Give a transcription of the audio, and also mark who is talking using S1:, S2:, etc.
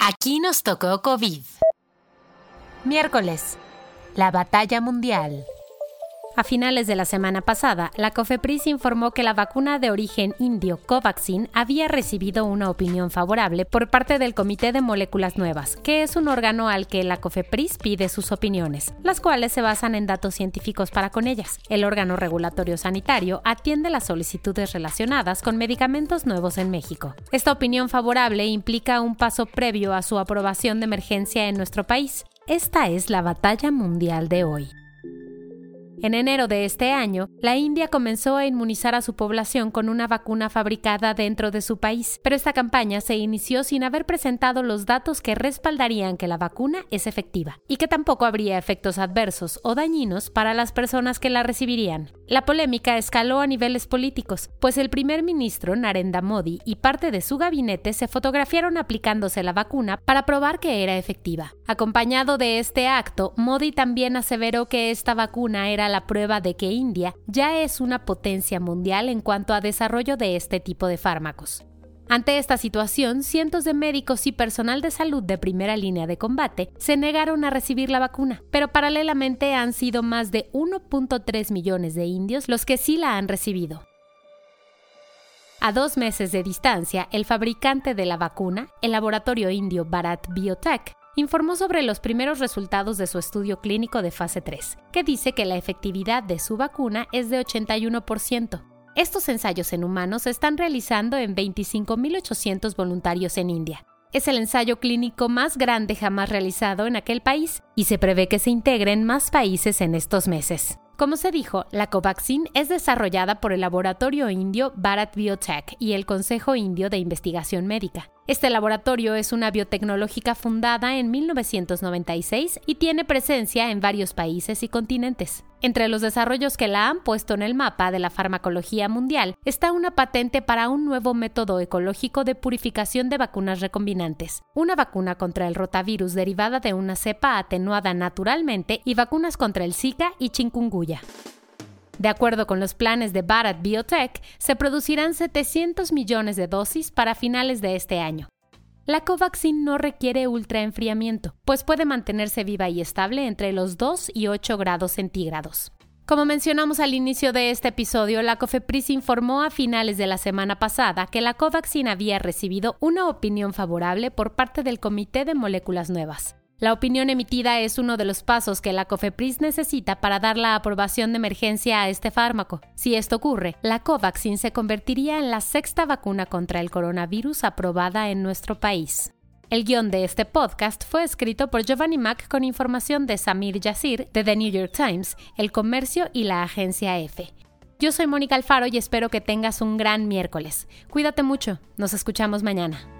S1: Aquí nos tocó COVID. Miércoles. La batalla mundial. A finales de la semana pasada, la COFEPRIS informó que la vacuna de origen indio Covaxin había recibido una opinión favorable por parte del Comité de Moléculas Nuevas, que es un órgano al que la COFEPRIS pide sus opiniones, las cuales se basan en datos científicos para con ellas. El órgano regulatorio sanitario atiende las solicitudes relacionadas con medicamentos nuevos en México. Esta opinión favorable implica un paso previo a su aprobación de emergencia en nuestro país. Esta es la batalla mundial de hoy. En enero de este año, la India comenzó a inmunizar a su población con una vacuna fabricada dentro de su país, pero esta campaña se inició sin haber presentado los datos que respaldarían que la vacuna es efectiva y que tampoco habría efectos adversos o dañinos para las personas que la recibirían. La polémica escaló a niveles políticos, pues el primer ministro Narendra Modi y parte de su gabinete se fotografiaron aplicándose la vacuna para probar que era efectiva. Acompañado de este acto, Modi también aseveró que esta vacuna era la prueba de que India ya es una potencia mundial en cuanto a desarrollo de este tipo de fármacos. Ante esta situación, cientos de médicos y personal de salud de primera línea de combate se negaron a recibir la vacuna, pero paralelamente han sido más de 1.3 millones de indios los que sí la han recibido. A dos meses de distancia, el fabricante de la vacuna, el laboratorio indio Bharat Biotech, informó sobre los primeros resultados de su estudio clínico de fase 3, que dice que la efectividad de su vacuna es de 81%. Estos ensayos en humanos se están realizando en 25.800 voluntarios en India. Es el ensayo clínico más grande jamás realizado en aquel país y se prevé que se integren más países en estos meses. Como se dijo, la Covaxin es desarrollada por el laboratorio indio Bharat Biotech y el Consejo Indio de Investigación Médica. Este laboratorio es una biotecnológica fundada en 1996 y tiene presencia en varios países y continentes. Entre los desarrollos que la han puesto en el mapa de la farmacología mundial está una patente para un nuevo método ecológico de purificación de vacunas recombinantes, una vacuna contra el rotavirus derivada de una cepa atenuada naturalmente y vacunas contra el Zika y chikungunya. De acuerdo con los planes de Bharat Biotech, se producirán 700 millones de dosis para finales de este año. La Covaxin no requiere ultraenfriamiento, pues puede mantenerse viva y estable entre los 2 y 8 grados centígrados. Como mencionamos al inicio de este episodio, la COFEPRIS informó a finales de la semana pasada que la Covaxin había recibido una opinión favorable por parte del Comité de Moléculas Nuevas. La opinión emitida es uno de los pasos que la COFEPRIS necesita para dar la aprobación de emergencia a este fármaco. Si esto ocurre, la Covaxin se convertiría en la sexta vacuna contra el coronavirus aprobada en nuestro país. El guion de este podcast fue escrito por Giovanni Mack con información de Samir Yassir de The New York Times, El Comercio y la agencia EFE. Yo soy Mónica Alfaro y espero que tengas un gran miércoles. Cuídate mucho, nos escuchamos mañana.